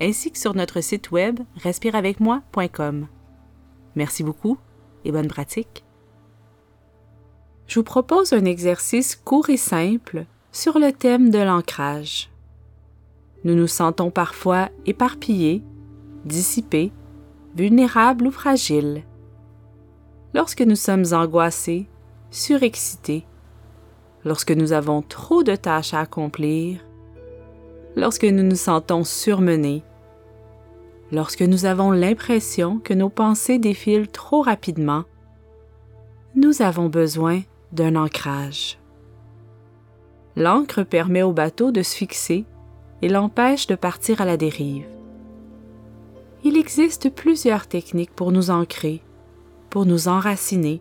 ainsi que sur notre site web respireavecmoi.com. Merci beaucoup et bonne pratique. Je vous propose un exercice court et simple sur le thème de l'ancrage. Nous nous sentons parfois éparpillés, dissipés, vulnérables ou fragiles. Lorsque nous sommes angoissés, surexcités, lorsque nous avons trop de tâches à accomplir, lorsque nous nous sentons surmenés, lorsque nous avons l'impression que nos pensées défilent trop rapidement, nous avons besoin d'un ancrage. L'ancre permet au bateau de se fixer et l'empêche de partir à la dérive. Il existe plusieurs techniques pour nous ancrer, pour nous enraciner,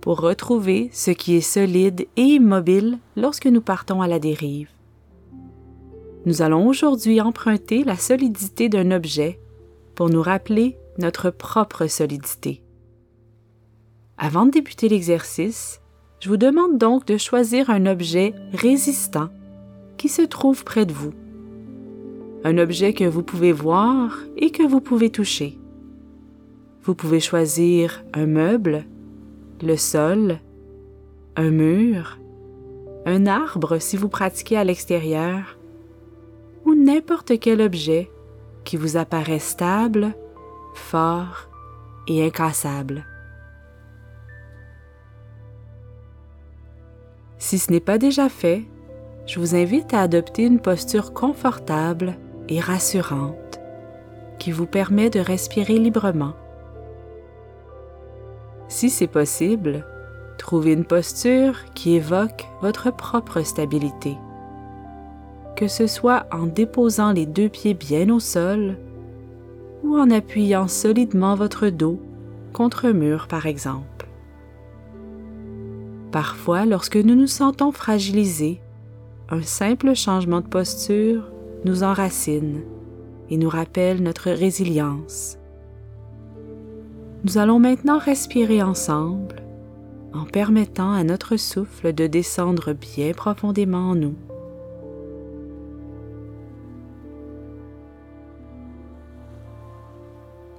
pour retrouver ce qui est solide et immobile lorsque nous partons à la dérive. Nous allons aujourd'hui emprunter la solidité d'un objet pour nous rappeler notre propre solidité. Avant de débuter l'exercice, je vous demande donc de choisir un objet résistant qui se trouve près de vous. Un objet que vous pouvez voir et que vous pouvez toucher. Vous pouvez choisir un meuble, le sol, un mur, un arbre si vous pratiquez à l'extérieur, n'importe quel objet qui vous apparaît stable, fort et incassable. Si ce n'est pas déjà fait, je vous invite à adopter une posture confortable et rassurante qui vous permet de respirer librement. Si c'est possible, trouvez une posture qui évoque votre propre stabilité. Que ce soit en déposant les deux pieds bien au sol ou en appuyant solidement votre dos contre un mur par exemple. Parfois, lorsque nous nous sentons fragilisés, un simple changement de posture nous enracine et nous rappelle notre résilience. Nous allons maintenant respirer ensemble en permettant à notre souffle de descendre bien profondément en nous.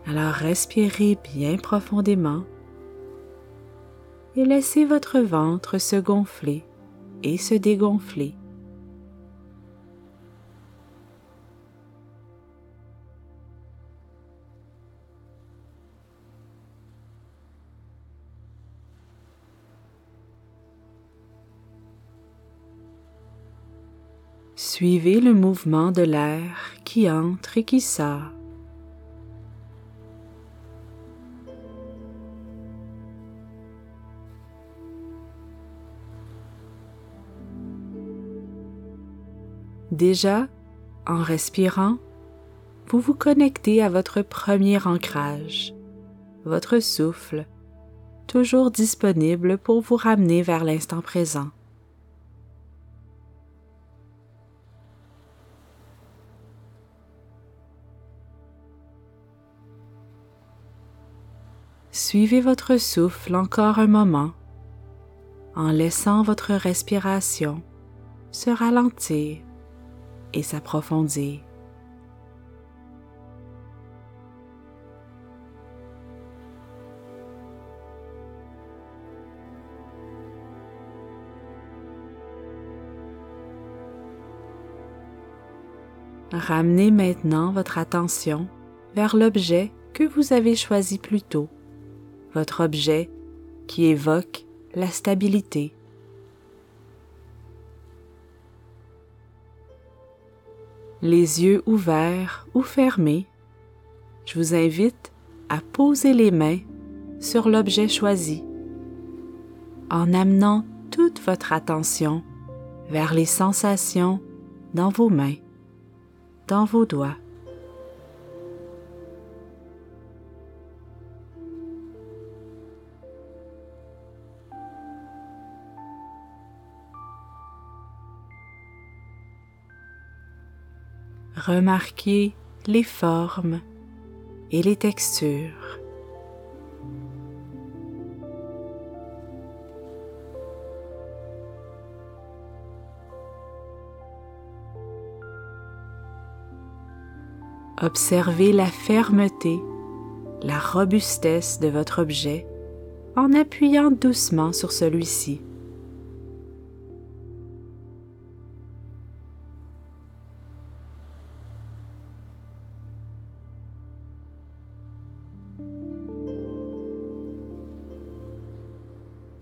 Alors respirez bien profondément et laissez votre ventre se gonfler et se dégonfler. Suivez le mouvement de l'air qui entre et qui sort. Déjà, en respirant, vous vous connectez à votre premier ancrage, votre souffle, toujours disponible pour vous ramener vers l'instant présent. Suivez votre souffle encore un moment en laissant votre respiration se ralentir et s'approfondir. Ramenez maintenant votre attention vers l'objet que vous avez choisi plus tôt votre objet qui évoque la stabilité. Les yeux ouverts ou fermés, je vous invite à poser les mains sur l'objet choisi en amenant toute votre attention vers les sensations dans vos mains, dans vos doigts. Remarquez les formes et les textures. Observez la fermeté, la robustesse de votre objet en appuyant doucement sur celui-ci.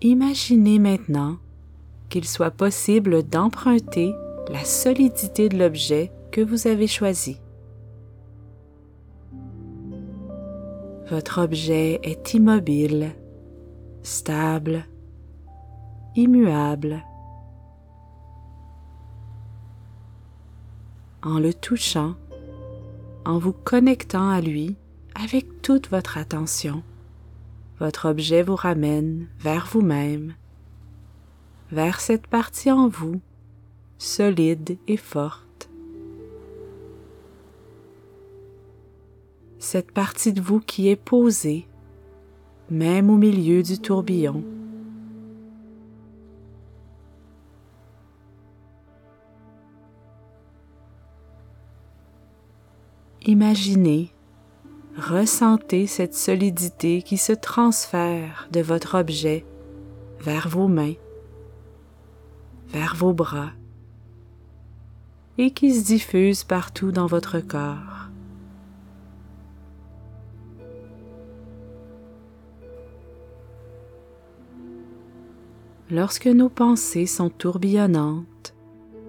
Imaginez maintenant qu'il soit possible d'emprunter la solidité de l'objet que vous avez choisi. Votre objet est immobile, stable, immuable. En le touchant, en vous connectant à lui avec toute votre attention, votre objet vous ramène vers vous-même, vers cette partie en vous, solide et forte. Cette partie de vous qui est posée, même au milieu du tourbillon. Imaginez ressentez cette solidité qui se transfère de votre objet vers vos mains, vers vos bras et qui se diffuse partout dans votre corps. Lorsque nos pensées sont tourbillonnantes,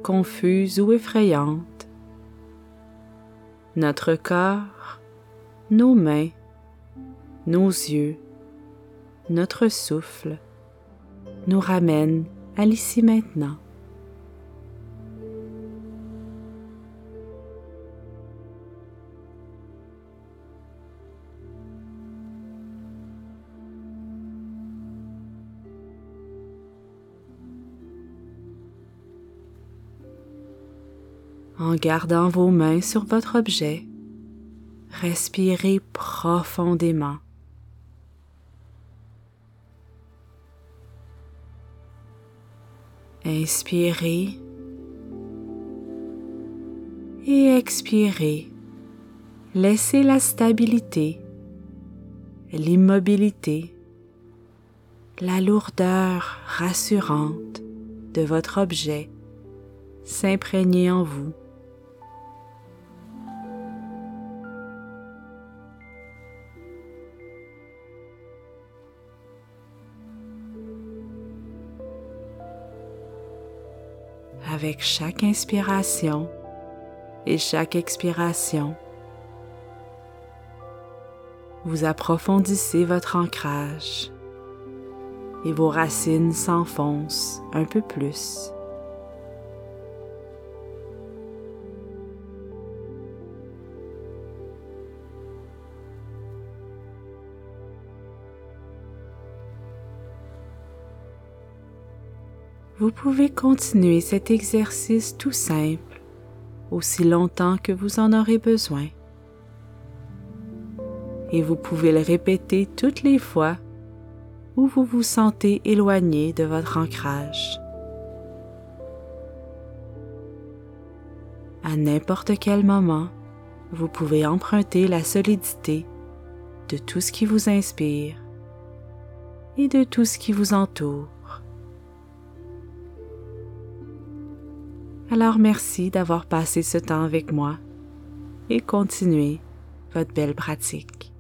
confuses ou effrayantes, notre corps nos mains, nos yeux, notre souffle nous ramènent à l'ici maintenant. En gardant vos mains sur votre objet, Respirez profondément. Inspirez et expirez. Laissez la stabilité, l'immobilité, la lourdeur rassurante de votre objet s'imprégner en vous. Avec chaque inspiration et chaque expiration. Vous approfondissez votre ancrage et vos racines s'enfoncent un peu plus. Vous pouvez continuer cet exercice tout simple aussi longtemps que vous en aurez besoin. Et vous pouvez le répéter toutes les fois où vous vous sentez éloigné de votre ancrage. À n'importe quel moment, vous pouvez emprunter la solidité de tout ce qui vous inspire et de tout ce qui vous entoure. Alors merci d'avoir passé ce temps avec moi et continuez votre belle pratique.